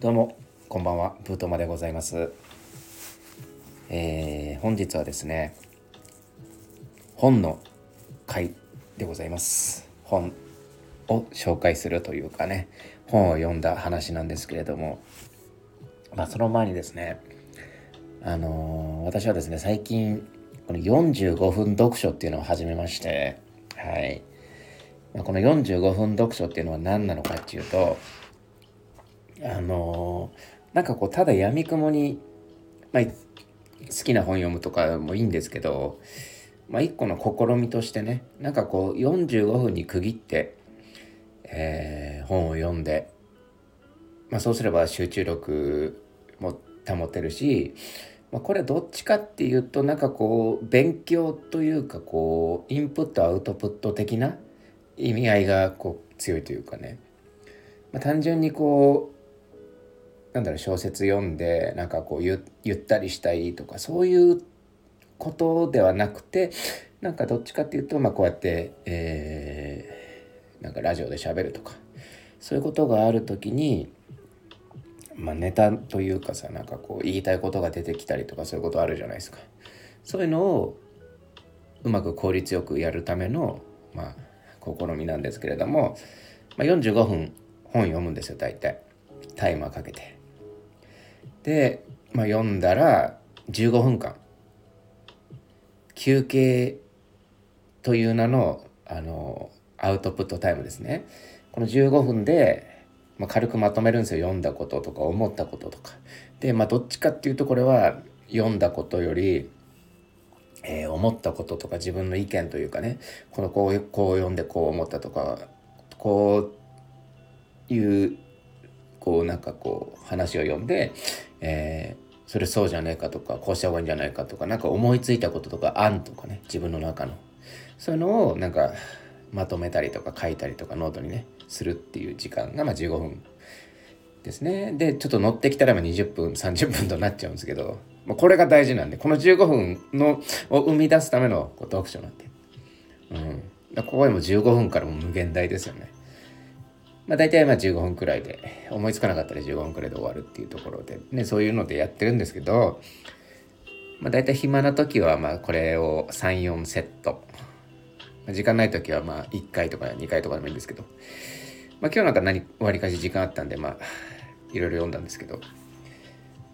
どうもこんばんは。ブートマでございます、えー本日はですね本の回でございます。本を紹介するというかね本を読んだ話なんですけれどもまあその前にですねあのー私はですね最近この45分読書っていうのを始めましてはい、ま、この45分読書っていうのは何なのかっていうとあのなんかこうただやみくもに、まあ、好きな本読むとかもいいんですけど、まあ、一個の試みとしてねなんかこう45分に区切って、えー本を読んで、まあ、そうすれば集中力も保てるし、まあ、これどっちかっていうとなんかこう勉強というかこうインプットアウトプット的な意味合いがこう強いというかね、まあ、単純にこうなんだろう小説読んでなんかこうゆゆったりしたいとかそういうことではなくてなんかどっちかっていうと、まあ、こうやって、えーなんかラジオで喋るとかそういうことがある時に、まあ、ネタというかさなんかこう言いたいことが出てきたりとかそういうことあるじゃないですか。そういうのをうまく効率よくやるための、まあ、試みなんですけれども、まあ、45分本読むんですよ大体タイマーかけて。で、まあ、読んだら15分間。休憩という名のあのアウトプットタイムですね。この15分で、まあ、軽くまとめるんですよ。読んだこととか思ったこととか。でまあどっちかっていうとこれは読んだことよりえー思ったこととか自分の意見というかね。このこうこう読んでこう思ったとかこういうこうなんかこう話を読んで、えーそれそうじゃねえかとかこうした方がいいんじゃないかとかなんか思いついたこととか案とかね自分の中の。そういうのをなんかまとめたりとか書いたりとかノートにねするっていう時間がまあ15分ですね。でちょっと乗ってきたらま20分30分となっちゃうんですけど、まあ、これが大事なんでこの15分のを生み出すためのこう読書なんで、うん、ここでも15分からも無限大ですよね。まあ、大体まあ15分くらいで思いつかなかったら15分くらいで終わるっていうところで、ね、そういうのでやってるんですけど、まあ、大体暇な時はまあこれを34セット、まあ、時間ない時はまあ1回とか2回とかでもいいんですけど、まあ、今日なんか何わりかし時間あったんでまあいろいろ読んだんですけど、ま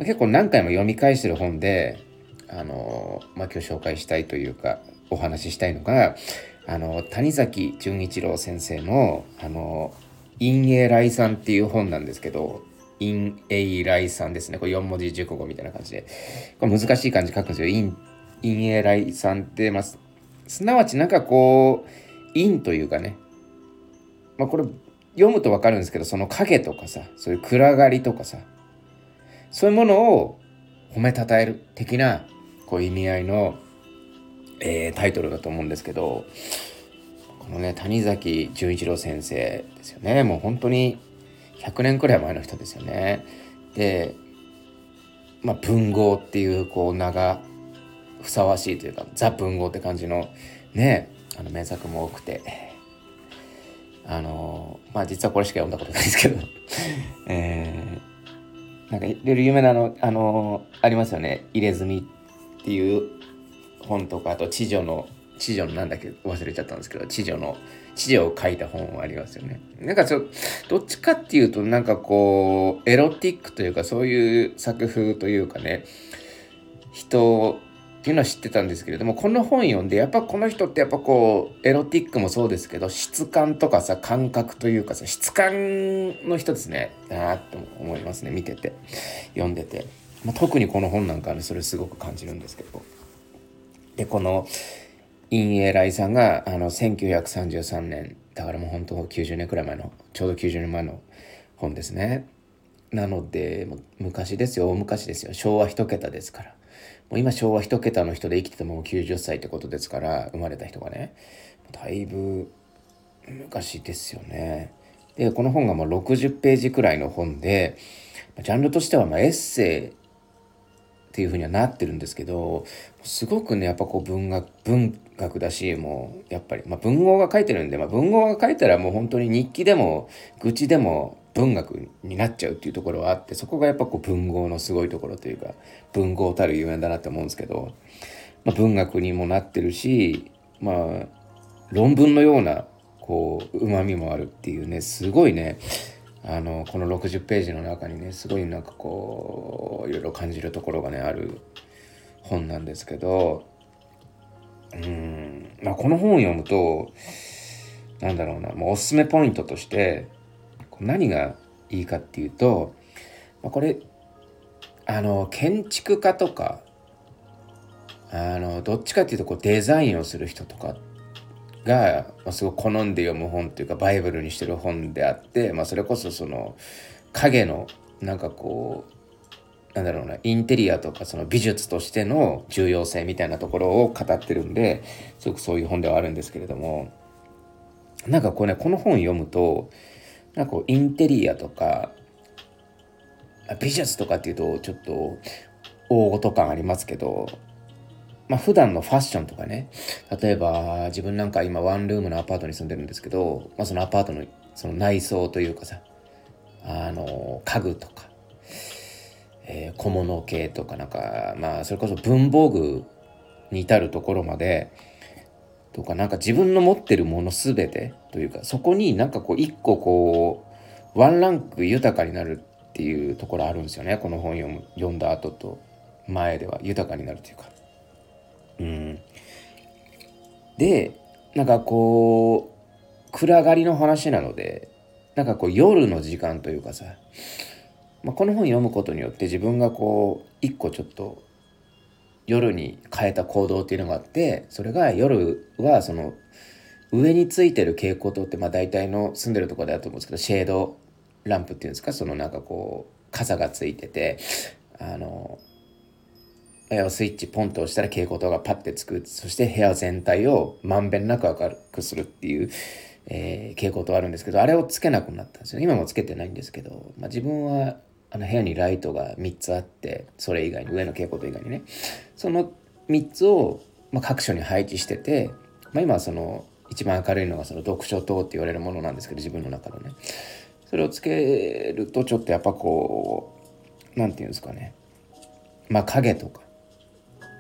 あ結構何回も読み返してる本であのまあ今日紹介したいというかお話ししたいのがあの谷崎潤一郎先生のあの陰影来さんっていう本なんですけど陰影来さんですね。これ4文字熟語みたいな感じで。これ難しい漢字書くんですよ。陰陰影来さんって、まあ、すなわちなんかこう陰というかね。まあこれ読むと分かるんですけどその影とかさそういう暗がりとかさそういうものを褒めたたえる的なこう意味合いの、えータイトルだと思うんですけどこのね谷崎潤一郎先生ですよね。もう本当に100年くらい前の人ですよね。でまあ文豪っていうこう名がふさわしいというかザ文豪って感じのねあの名作も多くて。あのまあ実はこれしか読んだことないですけど。えーなんかいろいろ有名なのあのありますよね「入れ墨」っていう本とかあと知女の知女のなんだっけ忘れちゃったんですけど知女の知女を書いた本はありますよね。なんかちょどっちかっていうとなんかこうエロティックというかそういう作風というかね人っていうのは知ってたんですけれどもこの本読んでやっぱこの人ってやっぱこうエロティックもそうですけど質感とかさ感覚というかさ質感の人ですね。なって思いますね見てて。読んでて、まあ、特にこの本なんかはねそれすごく感じるんですけど。でこの陰影来さんがあの1933年だからもう本当90年くらい前のちょうど90年前の本ですね。なのでもう昔ですよ。大昔ですよ。昭和一桁ですから。もう今昭和一桁の人で生きてても90歳ってことですから生まれた人がね。だいぶ昔ですよね。でこの本がまあ60ページくらいの本でジャンルとしてはまエッセイっていうふうにはなってるんですけどすごくねやっぱこう文学文学だしもうやっぱり、まあ、文豪が書いてるんで、まあ、文豪が書いたらもう本当に日記でも愚痴でも文学になっちゃうっていうところはあってそこがやっぱこう文豪のすごいところというか文豪たるゆえんだなって思うんですけど、まあ、文学にもなってるしまあ論文のようなこううまみもあるっていうねすごいねあのこの60ページの中にねすごいなんかこういろいろ感じるところがねある本なんですけどうんまあこの本を読むとなんだろうなもうおすすめポイントとして何がいいかっていうと、まあ、これあの建築家とかあのどっちかっていうとこうデザインをする人とかが、すごく好んで読む本っていうかバイブルにしてる本であって、まあ、それこそその影のなんかこうなんだろうなインテリアとかその美術としての重要性みたいなところを語ってるんですごくそういう本ではあるんですけれどもなんかこうねこの本読むとなんかこうインテリアとか美術とかっていうとちょっと大ごと感ありますけどまあ普段のファッションとかね例えば自分なんか今ワンルームのアパートに住んでるんですけど、まあ、そのアパートのその内装というかさあの家具とか、えー、小物系とかなんかまあそれこそ文房具に至るところまでとかなんか自分の持ってるもの全てというかそこになんかこう一個こうワンランク豊かになるっていうところあるんですよねこの本読む読んだ後と前では豊かになるというか。でなんかこう暗がりの話なのでなんかこう夜の時間というかさ、まあ、この本読むことによって自分がこう一個ちょっと夜に変えた行動っていうのがあってそれが夜はその上についてる蛍光灯ってまあ大体の住んでるところであると思うんですけどシェードランプっていうんですかそのなんかこう傘がついててあのスイッチポンと押したら蛍光灯がパッてつく。そして部屋全体をまんべんなく明るくするっていう、えー、蛍光灯あるんですけどあれをつけなくなったんですよ今もつけてないんですけど、まあ、自分はあの部屋にライトが3つあってそれ以外に上の蛍光灯以外にね。その3つを、まあ、各所に配置してて、まあ、今はその一番明るいのがその読書灯って言われるものなんですけど自分の中のね。それをつけるとちょっとやっぱこう何て言うんですかね。まあ影とか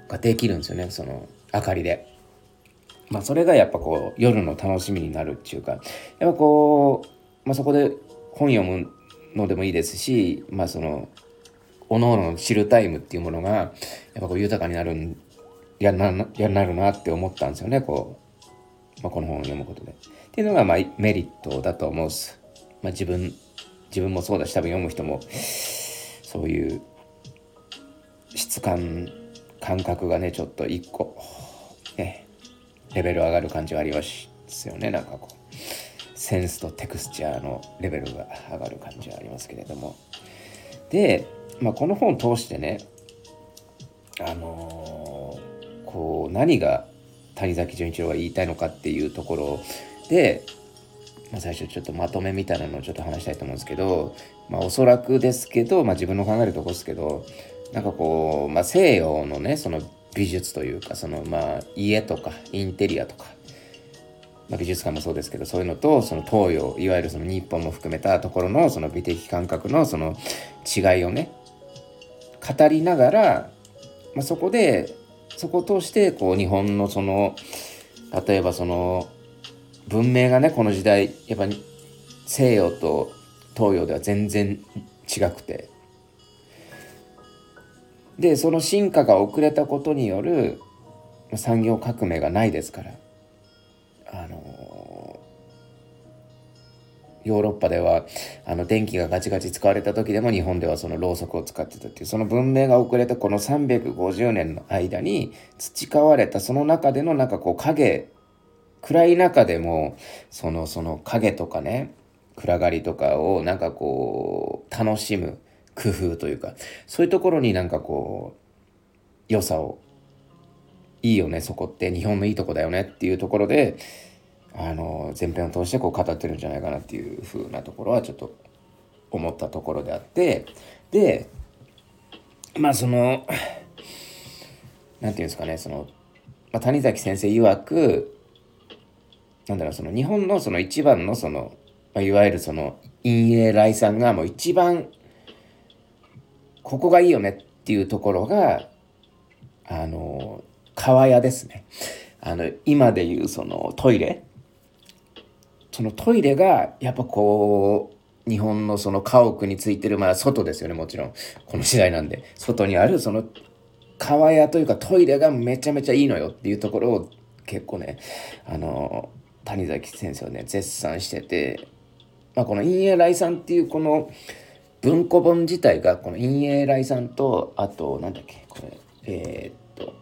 ができるんですよねその明かりで。まあそれがやっぱこう夜の楽しみになるっていうかやっぱこう、まあ、そこで本読むのでもいいですしまあそのおのおの知るタイムっていうものがやっぱこう豊かになるんやなやなるなって思ったんですよねこう、まあ、この本を読むことで。っていうのがまあメリットだと思うす。まあ、自分自分もそうだし多分読む人もそういう質感感覚がねちょっと一個ねレベル上がる感じはありますよね。なんかこうセンスとテクスチャーのレベルが上がる感じはありますけれども。で、まあ、この本を通してねあのー、こう何が谷崎潤一郎が言いたいのかっていうところで、まあ、最初ちょっとまとめみたいなのをちょっと話したいと思うんですけど、まあ、おそらくですけど、まあ、自分の考えるとこですけどなんかこう、まあ、西洋のねその美術というかそのまあ家とかインテリアとかまあ、美術館もそうですけどそういうのとその東洋いわゆるその日本も含めたところのその美的感覚のその違いをね語りながら、まあ、そこでそこを通してこう日本のその例えばその文明がねこの時代やっぱ西洋と東洋では全然違くてでその進化が遅れたことによる産業革命がないですから。あのヨーロッパではあの電気がガチガチ使われた時でも日本ではそのろうそくを使ってたっていうその文明が遅れたこの350年の間に培われたその中でのなんかこう影暗い中でもそのその影とかね暗がりとかをなんかこう楽しむ工夫というかそういうところになんかこう良さをいいよねそこって日本のいいとこだよねっていうところであの前編を通してこう語ってるんじゃないかなっていう風なところはちょっと思ったところであってでまあその何て言うんですかねその、まあ、谷崎先生曰くなんだろうその日本のその一番のその、まあ、いわゆるその陰影来さんがもう一番ここがいいよねっていうところがあの川屋ですね。あの今でいうそのトイレ。そのトイレがやっぱこう日本のその家屋についてるまあ外ですよねもちろん。この時代なんで。外にあるその川屋というかトイレがめちゃめちゃいいのよっていうところを結構ねあの谷崎先生はね絶賛してて、まあ、この陰影来さんっていうこの文庫本自体がこの陰影来さんとあとなんだっけこれえー、っと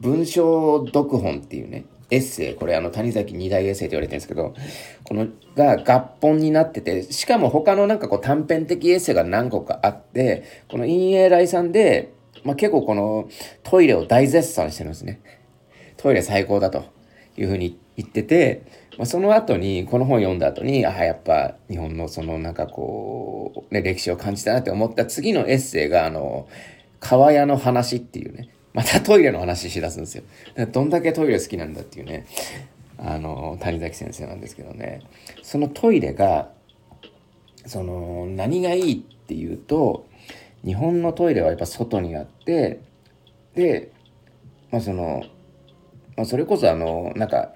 文章読本っていうねエッセイこれあの谷崎二大エッセイと言われてるんですけどこのが合本になっててしかも他のなんかこう短編的エッセイが何個かあってこの陰影来さんで、まあ、結構このトイレを大絶賛してるんですね。トイレ最高だと。いうふうに言ってて、まあ、その後にこの本読んだ後にああやっぱ日本のそのなんかこう、ね、歴史を感じたなって思った次のエッセイがあの川屋の話っていうね。またトイレの話しだすんですよ。どんだけトイレ好きなんだっていうね、あの、谷崎先生なんですけどね、そのトイレが、その、何がいいっていうと、日本のトイレはやっぱ外にあって、で、まあその、それこそあの、なんか、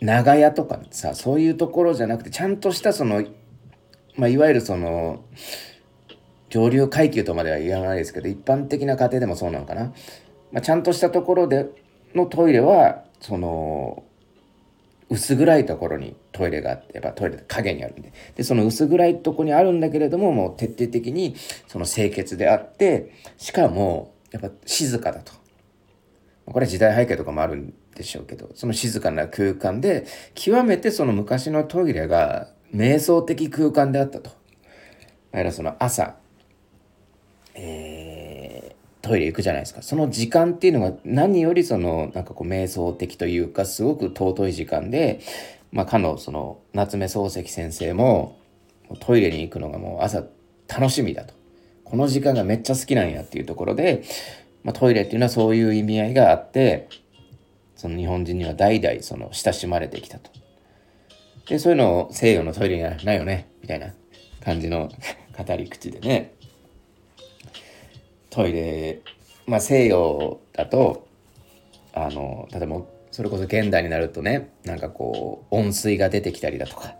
長屋とかさ、そういうところじゃなくて、ちゃんとしたその、まあいわゆるその、上流階級とまでは言わないですけど一般的な家庭でもそうなのかな、まあ、ちゃんとしたところでのトイレはその薄暗いところにトイレがあってやっぱトイレ影にあるんで。でその薄暗いとこにあるんだけれどももう徹底的にその清潔であってしかもやっぱ静かだと。これ時代背景とかもあるんでしょうけどその静かな空間で極めてその昔のトイレが瞑想的空間であったと。だからその朝えー、トイレ行くじゃないですか。その時間っていうのが何よりその、なんかこう、瞑想的というか、すごく尊い時間で、まあ、かの、その、夏目漱石先生も、トイレに行くのがもう朝楽しみだと。この時間がめっちゃ好きなんやっていうところで、まあ、トイレっていうのはそういう意味合いがあって、その日本人には代々その親しまれてきたと。で、そういうのを西洋のトイレにはないよね、みたいな感じの 語り口でね、トイレ、まあ、西洋だとあの例えばそれこそ現代になるとねなんかこう温水が出てきたりだとか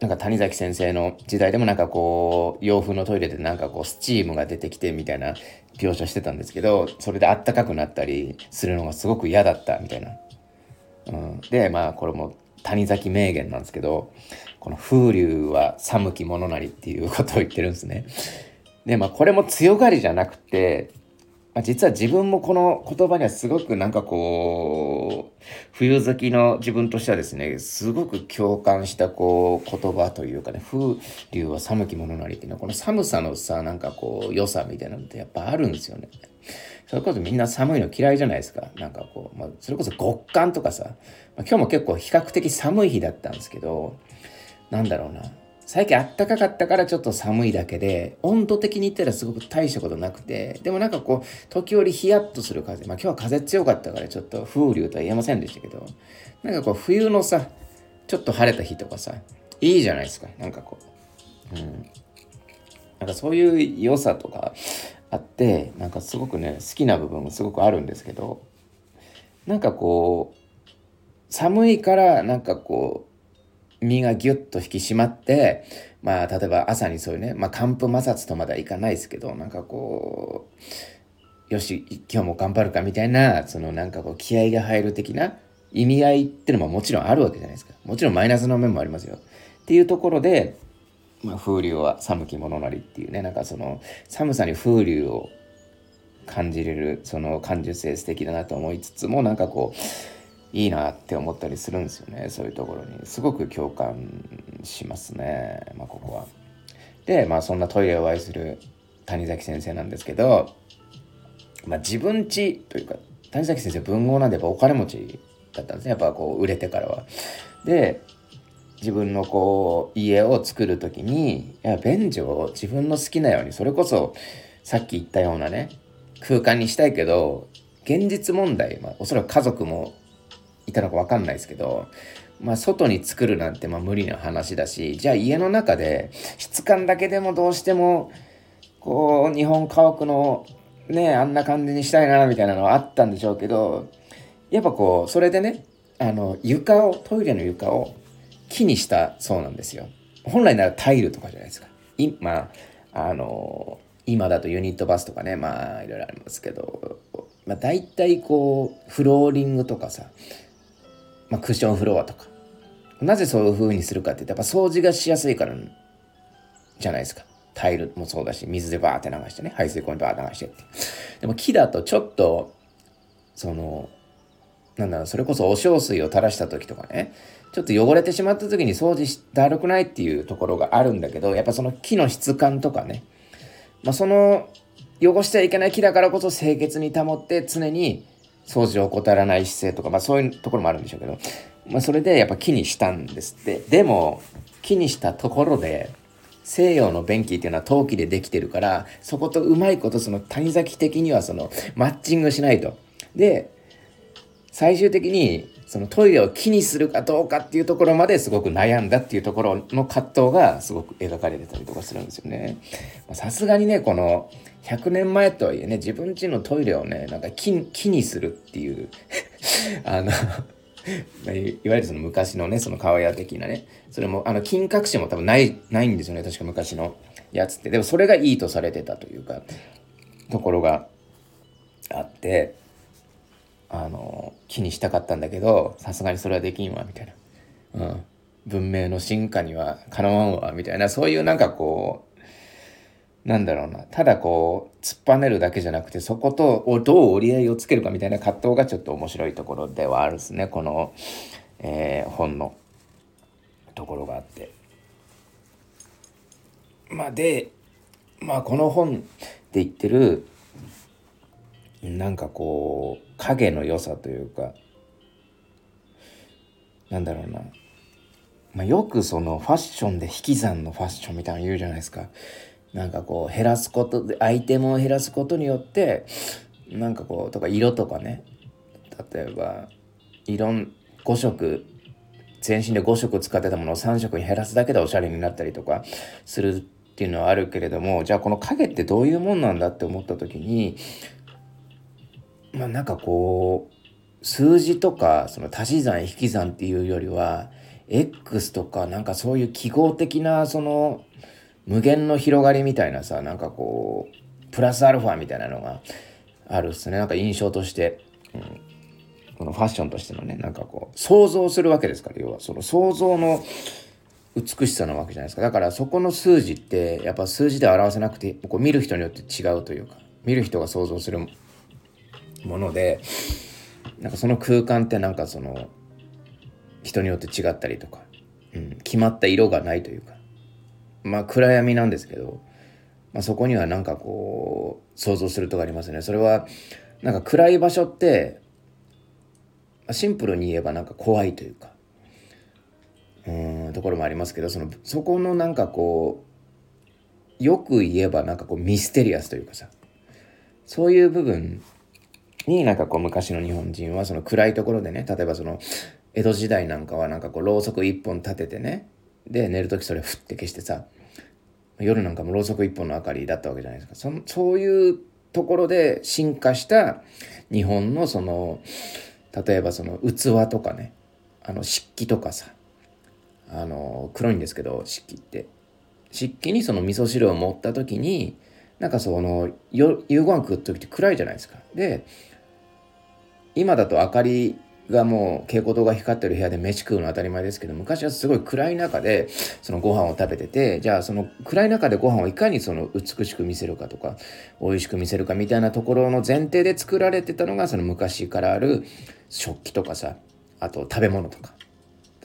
なんか谷崎先生の時代でもなんかこう洋風のトイレでなんかこうスチームが出てきてみたいな描写してたんですけどそれであったかくなったりするのがすごく嫌だったみたいな。うん、でまあこれも谷崎名言なんですけどこの風流は寒きものなりっていうことを言ってるんですね。で、まあこれも強がりじゃなくて、まあ、実は自分もこの言葉にはすごくなんかこう、冬好きの自分としてはですね、すごく共感したこう言葉というかね、風流は寒きものなりっていうのは、この寒さのさ、なんかこう良さみたいなのってやっぱあるんですよね。それこそみんな寒いの嫌いじゃないですか。なんかこう、まあ、それこそ極寒とかさ、まあ、今日も結構比較的寒い日だったんですけど、なんだろうな。最近あったかかったからちょっと寒いだけで、温度的に言ったらすごく大したことなくて、でもなんかこう、時折ヒヤッとする風。まあ今日は風強かったからちょっと風流とは言えませんでしたけど、なんかこう冬のさ、ちょっと晴れた日とかさ、いいじゃないですか。なんかこう。うん。なんかそういう良さとかあって、なんかすごくね、好きな部分もすごくあるんですけど、なんかこう、寒いからなんかこう、身がギュッと引き締まって、まあ、例えば朝にそういうね、まあ、寒風摩擦とまではいかないですけど、なんかこう、よし、今日も頑張るかみたいな、そのなんかこう、気合が入る的な意味合いっていうのももちろんあるわけじゃないですか。もちろんマイナスの面もありますよ。っていうところで、まあ、風流は寒き者なりっていうね、なんかその、寒さに風流を感じれる、その感受性素敵だなと思いつつも、なんかこう、いいなって思ったりするんですよねそういうところにすごく共感しますね、まあ、ここは。でまあそんなトイレを愛する谷崎先生なんですけど、まあ、自分家というか谷崎先生文豪なんでやっぱお金持ちだったんですねやっぱこう売れてからは。で自分のこう家を作る時にいや便所を自分の好きなようにそれこそさっき言ったようなね空間にしたいけど現実問題、まあ、おそらく家族もたのか分かんないですけど、まあ、外に作るなんてまあ無理な話だしじゃあ家の中で質感だけでもどうしてもこう日本家屋のねあんな感じにしたいなみたいなのはあったんでしょうけどやっぱこうそれでねあの床をトイレの床を木にしたそうなんですよ。本来ならタイルとかじゃないですか。今あの今だとユニットバスとかねまあいろいろありますけど、まあ、大体こうフローリングとかさ、まあ、クッションフロアとか。なぜそういう風にするかって言ったら掃除がしやすいからじゃないですか。タイルもそうだし水でバーって流してね排水溝にバーって流してって。でも木だとちょっとそのなんだろうそれこそお小水を垂らした時とかねちょっと汚れてしまった時に掃除して悪くないっていうところがあるんだけどやっぱその木の質感とかねまあ、その汚してはいけない木だからこそ清潔に保って常に掃除を怠らない姿勢とか、まあ、そういうところもあるんでしょうけど、まあ、それでやっぱ木にしたんですってでも木にしたところで西洋の便器っていうのは陶器でできてるからそことうまいことその谷崎的にはそのマッチングしないと。で最終的にそのトイレを木にするかどうかっていうところまですごく悩んだっていうところの葛藤がすごく描かれてたりとかするんですよね。さすがにねこの100年前とはいえね自分家のトイレをねなんか木木にするっていう あのいわゆるその昔のねその川屋的なねそれもあの金閣寺も多分ないないんですよね確か昔のやつってでもそれがいいとされてたというかところがあってあの気にしたかったんだけどさすがにそれはできんわみたいな、うん、文明の進化にはかなわんわみたいな。そういうなんかこうなんだろうな。ただこう突っぱねるだけじゃなくてそことどう折り合いをつけるかみたいな葛藤がちょっと面白いところではあるんですね。この、えー、本の。ところがあって。まあでまあこの本で言ってるなんかこう影の良さというかなんだろうな、まあ、よくそのファッションで引き算のファッションみたいなの言うじゃないですか。なんかこう減らすことでアイテムを減らすことによってなんかこうとか色とかね。例えば色5色全身で5色使ってたものを3色に減らすだけでおしゃれになったりとかするっていうのはあるけれどもじゃあこの影ってどういうもんなんだって思った時にまあなんかこう数字とかその足し算引き算っていうよりは X とかなんかそういう記号的なその無限の広がりみたいなさなんかこうプラスアルファみたいなのがあるっすね。なんか印象として、うん、このファッションとしてのね。なんかこう想像するわけですから要はその想像の美しさなわけじゃないですか。だからそこの数字ってやっぱ数字で表せなくてこう見る人によって違うというか見る人が想像するものでなんかその空間ってなんかその人によって違ったりとか、うん、決まった色がないというかまあ暗闇なんですけど、まあ、そこにはなんかこう想像するとかありますね。それはなんか暗い場所ってシンプルに言えばなんか怖いというかうんところもありますけどそのそこのなんかこうよく言えばなんかこうミステリアスというかさそういう部分になんかこう昔の日本人はその暗いところでね例えばその江戸時代なんかはなんかこうろうそく一本立ててねで寝る時それふって消してさ夜なんかもろうそく一本の明かりだったわけじゃないですか。そそういうところで進化した日本のその例えばその器とかねあの漆器とかさあの黒いんですけど漆器って。漆器にその味噌汁を盛った時になんかその夕ご飯食う時って暗いじゃないですか。で今だと明かりがもう蛍光灯が光ってる部屋で飯食うの当たり前ですけど昔はすごい暗い中でそのご飯を食べててじゃあその暗い中でご飯をいかにその美しく見せるかとか美味しく見せるかみたいなところの前提で作られてたのがその昔からある食器とかさあと食べ物とか。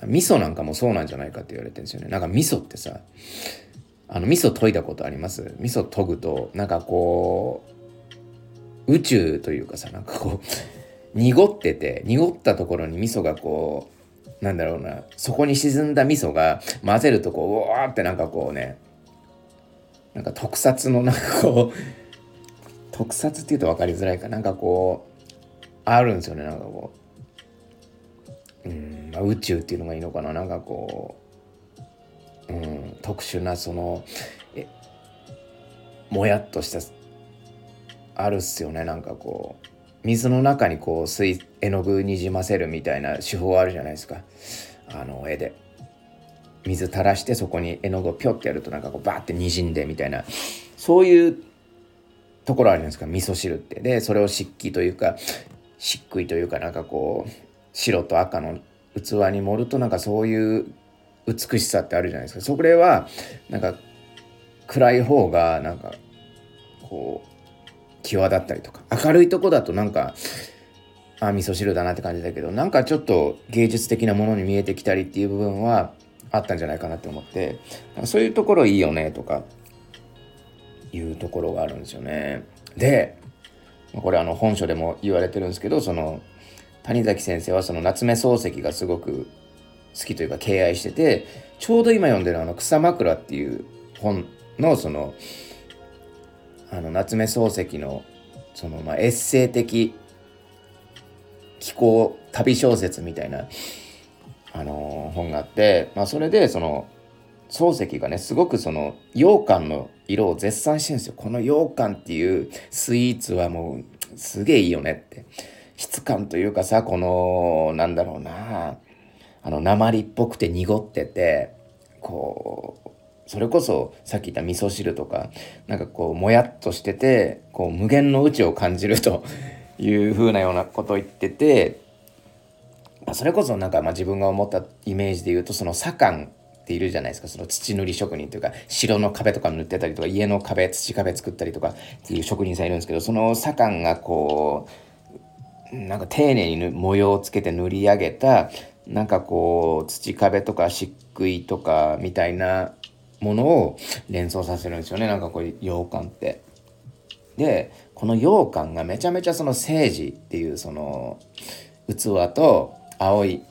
味噌なんかもそうなんじゃないかって言われてるんですよね。なんか味噌ってさあの味噌研いだことあります？味噌研ぐとなんかこう宇宙というかさなんかこう濁ってて濁ったところに味噌がこうなんだろうなそこに沈んだ味噌が混ぜるとこううわーってなんかこうねなんか特撮のなんかこう特撮っていうと分かりづらいか。なんかこうあるんですよねなんかこう。うんまあ、宇宙っていうのがいいのかな。なんかこう、うん、特殊なそのえもやっとしたあるっすよねなんかこう。水の中にこう水絵の具にじませるみたいな手法あるじゃないですか。あの絵で。水垂らしてそこに絵の具をピョってやるとなんかこうバーってにじんでみたいな。そういうところあるじゃないですか。味噌汁って。でそれを漆器というか漆喰というかなんかこう白と赤の器に盛るとなんかそういう美しさってあるじゃないですか。それはなんか暗い方がなんかこう際立ったりとか明るいとこだとなんかあ味噌汁だなって感じだけどなんかちょっと芸術的なものに見えてきたりっていう部分はあったんじゃないかなって思ってそういうところいいよねとかいうところがあるんですよね。でこれあの本書でも言われてるんですけどその谷崎先生はその夏目漱石がすごく好きというか敬愛しててちょうど今読んでるあの「草枕」っていう本のそのあの夏目漱石のそのまあエッセイ的気候旅小説みたいな、あの、本があって、まあ、それでその漱石がねすごくその羊羹の色を絶賛してるんですよ。この羊羹っていうスイーツはもうすげえいいよねって。質感というかさこのなんだろうなあの鉛っぽくて濁っててこうそれこそさっき言った味噌汁とかなんかこうもやっとしててこう無限の宇宙を感じるという風なようなことを言ってて、まあ、それこそなんかまあ自分が思ったイメージで言うとその左官っているじゃないですか。その土塗り職人というか城の壁とか塗ってたりとか家の壁土壁作ったりとかっていう職人さんいるんですけどその左官がこうなんか丁寧に模様をつけて塗り上げたなんかこう土壁とか漆喰とかみたいなものを連想させるんですよね。なんかこう羊羹って。でこの羊羹がめちゃめちゃその政治っていうその器と青い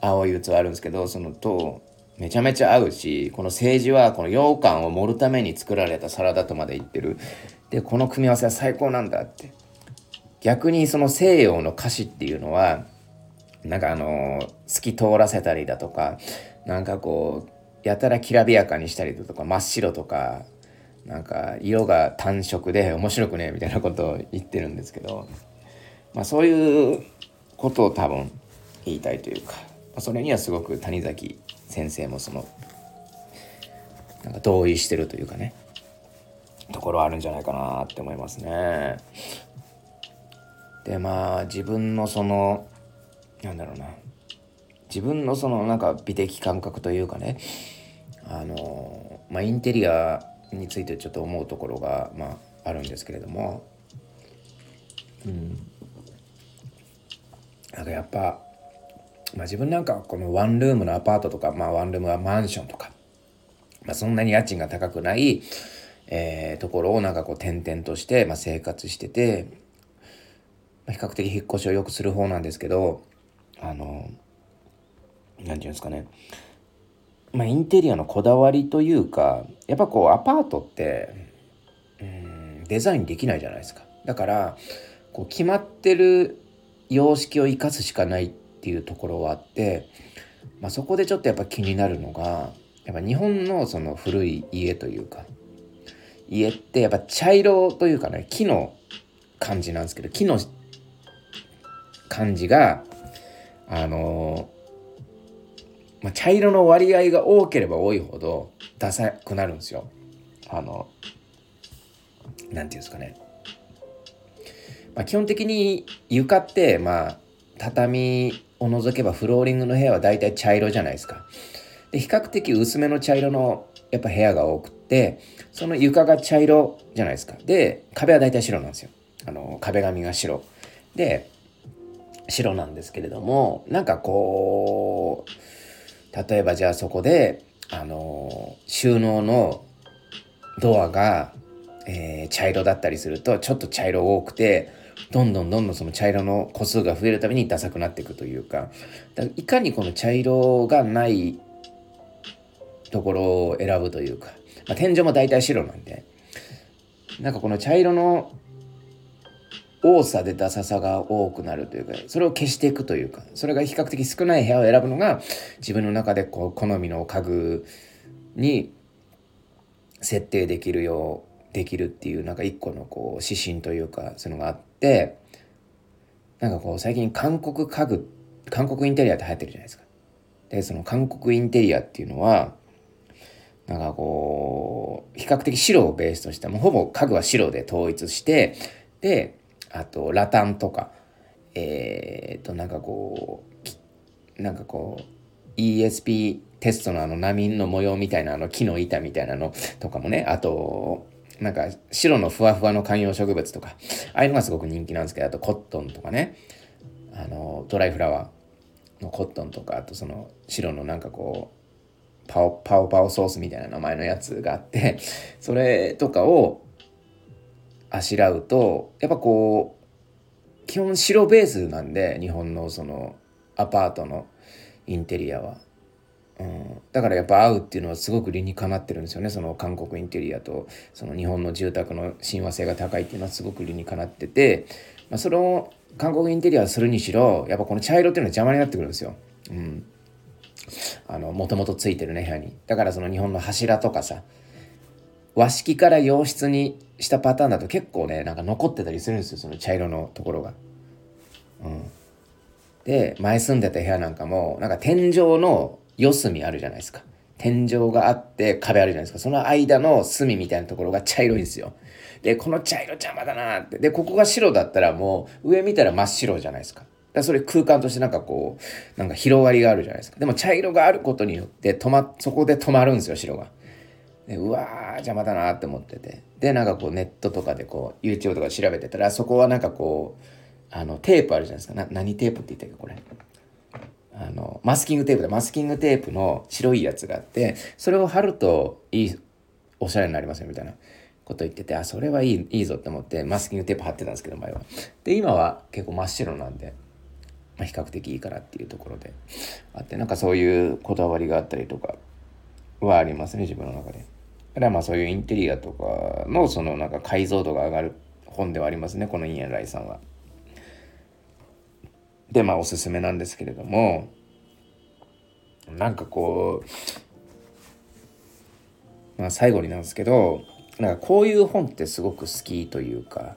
青い器あるんですけどそのとめちゃめちゃ合うしこの政治はこの羊羹を盛るために作られたサラダとまで言ってる。でこの組み合わせは最高なんだって。逆にその西洋の歌詞っていうのはなんかあの透き通らせたりだとかなんかこうやたらきらびやかにしたりだとか真っ白とかなんか色が単色で 面白くねみたいなことを言ってるんですけど、まあ、そういうことを多分言いたいというかそれにはすごく谷崎先生もそのなんか同意してるというかねところあるんじゃないかなって思いますね。でまあ自分のそのなんだろうな自分のそのなんか美的感覚というかねあのまあ、インテリアについてちょっと思うところが、まあ、あるんですけれども、うん、なんかやっぱ、まあ、自分なんかこのワンルームのアパートとか、まあ、ワンルームはマンションとか、まあ、そんなに家賃が高くない、えー、ところをなんかこう転々として、まあ、生活してて、まあ、比較的引っ越しをよくする方なんですけどあの何て言うんですかね。まあ、インテリアのこだわりというかやっぱこうアパートってうんデザインできないじゃないですか。だからこう決まってる様式を生かすしかないっていうところはあって、まあ、そこでちょっとやっぱ気になるのがやっぱ日本のその古い家というか家ってやっぱ茶色というかね木の感じなんですけど木の感じがあのまあ、茶色の割合が多ければ多いほどダサくなるんですよ。あの、なんていうんですかね。まあ、基本的に床って、まあ、畳を除けばフローリングの部屋は大体茶色じゃないですか。で、比較的薄めの茶色のやっぱ部屋が多くて、その床が茶色じゃないですか。で、壁は大体白なんですよ。あの、壁紙が白。で、白なんですけれども、なんかこう、例えばじゃあそこで、あの収納のドアが、えー、茶色だったりするとちょっと茶色多くてどんどんどんどんその茶色の個数が増えるためにダサくなっていくというか。いかにこの茶色がないところを選ぶというか、まあ、天井も大体白なんで。なんかこの茶色の多さでダサさが多くなるというかそれを消していくというかそれが比較的少ない部屋を選ぶのが自分の中でこう好みの家具に設定できるようできるっていうなんか一個のこう指針というかそういうのがあってなんかこう最近韓国家具韓国インテリアって流行ってるじゃないですか。でその韓国インテリアっていうのはなんかこう比較的白をベースとしてもうほぼ家具は白で統一してであとラタンとかえっ、となんかこうなんかこう ESP テストのあの波の模様みたいなあの木の板みたいなのとかもねあとなんか白のふわふわの観葉植物とかああいうのがすごく人気なんですけどあとコットンとかねあのドライフラワーのコットンとかあとその白のなんかこうパオパオパオソースみたいな名前のやつがあってそれとかをあしらうとやっぱこう基本白ベースなんで日本のそのアパートのインテリアは。うん、だからやっぱ合うっていうのはすごく理にかなってるんですよねその韓国インテリアとその日本の住宅の親和性が高いっていうのはすごく理にかなってて、まあ、それを韓国インテリアするにしろやっぱこの茶色っていうのは邪魔になってくるんですよ。うん、あのもともとついてるね部屋にだからその日本の柱とかさ和式から洋室にしたパターンだと結構ねなんか残ってたりするんですよその茶色のところが。うん、で前住んでた部屋なんかもなんか天井の四隅あるじゃないですか。天井があって壁あるじゃないですか。その間の隅みたいなところが茶色いんですよ。で、この茶色邪魔だなって。で、ここが白だったらもう上見たら真っ白じゃないですか。だそれ空間としてなんかこう、なんか広がりがあるじゃないですか。でも茶色があることによって止ま、そこで止まるんですよ、白が。でうわー邪魔だなって思ってて。で、なんかこうネットとかでこう YouTube とか調べてたら、そこはなんかこう、あのテープあるじゃないですか。な何テープって言ったっけこれ。あのマスキングテープでマスキングテープの白いやつがあってそれを貼るといいおしゃれになりますよみたいなこと言っててあそれはいいいいぞって思ってマスキングテープ貼ってたんですけど前はで今は結構真っ白なんで、まあ、比較的いいからっていうところであってなんかそういうこだわりがあったりとかはありますね自分の中でだからまあそういうインテリアとかのそのなんか解像度が上がる本ではありますねこのインエライさんは。でまあおすすめなんですけれどもなんかこうまあ最後になんですけどなんかこういう本ってすごく好きというか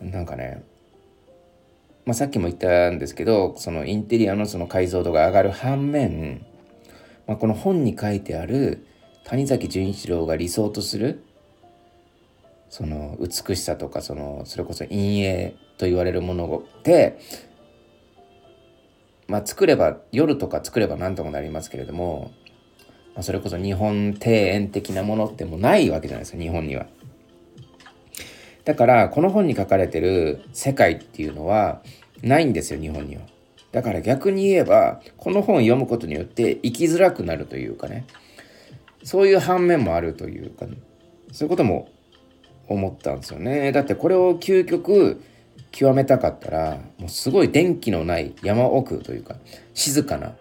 なんかねまあ、さっきも言ったんですけどそのインテリアのその解像度が上がる反面、まあ、この本に書いてある谷崎潤一郎が理想とするその美しさとかそのそれこそ陰影と言われるものってまあ、作れば夜とか作れば何ともなりますけれども、まあ、それこそ日本庭園的なものってもうないわけじゃないですか日本には。だからこの本に書かれてる世界っていうのはないんですよ日本には。だから逆に言えばこの本を読むことによって生きづらくなるというかねそういう反面もあるというか、ね、そういうことも思ったんですよね。だってこれを究極極めたかったらもうすごい電気のない山奥というか静かな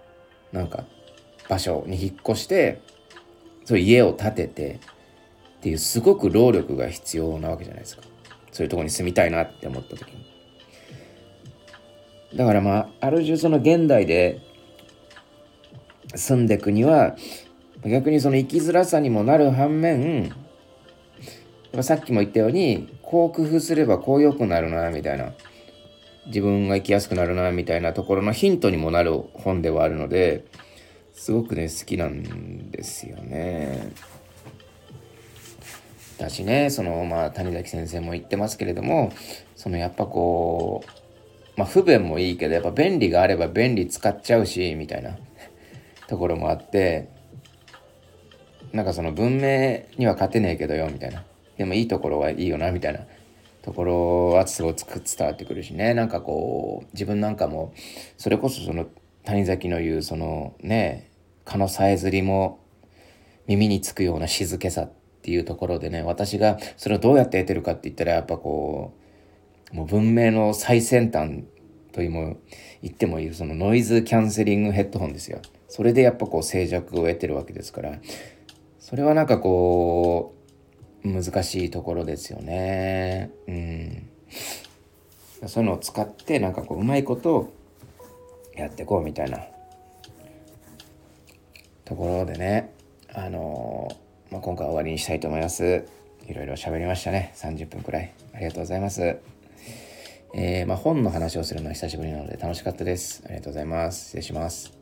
なんか場所に引っ越してそういう家を建ててっていうすごく労力が必要なわけじゃないですか。そういうとこに住みたいなって思った時に。だからまあある種その現代で住んでいくには逆にその生きづらさにもなる反面さっきも言ったようにこう工夫すればこう良くなるなみたいな自分が生きやすくなるなみたいなところのヒントにもなる本ではあるのですごくね好きなんですよね。だしねそのまあ谷崎先生も言ってますけれどもそのやっぱこうまあ不便もいいけどやっぱ便利があれば便利使っちゃうしみたいなところもあってなんかその文明には勝てねえけどよみたいな。でもいいところはいいよなみたいなところはすごく伝わってくるしね。なんかこう自分なんかもそれこそその谷崎の言うそのね蚊のさえずりも耳につくような静けさっていうところでね私がそれをどうやって得てるかって言ったらやっぱこうもう文明の最先端とも言ってもいいそのノイズキャンセリングヘッドホンですよ。それでやっぱこう静寂を得てるわけですから。それはなんかこう難しいところですよね。うん。そういうのを使ってなんかこううまいことやってこうみたいなところでね。あの、まあ、今回は終わりにしたいと思います。いろいろ喋りましたね。30分くらい。ありがとうございます。えー、まあ、本の話をするのは久しぶりなので楽しかったです。ありがとうございます。失礼します。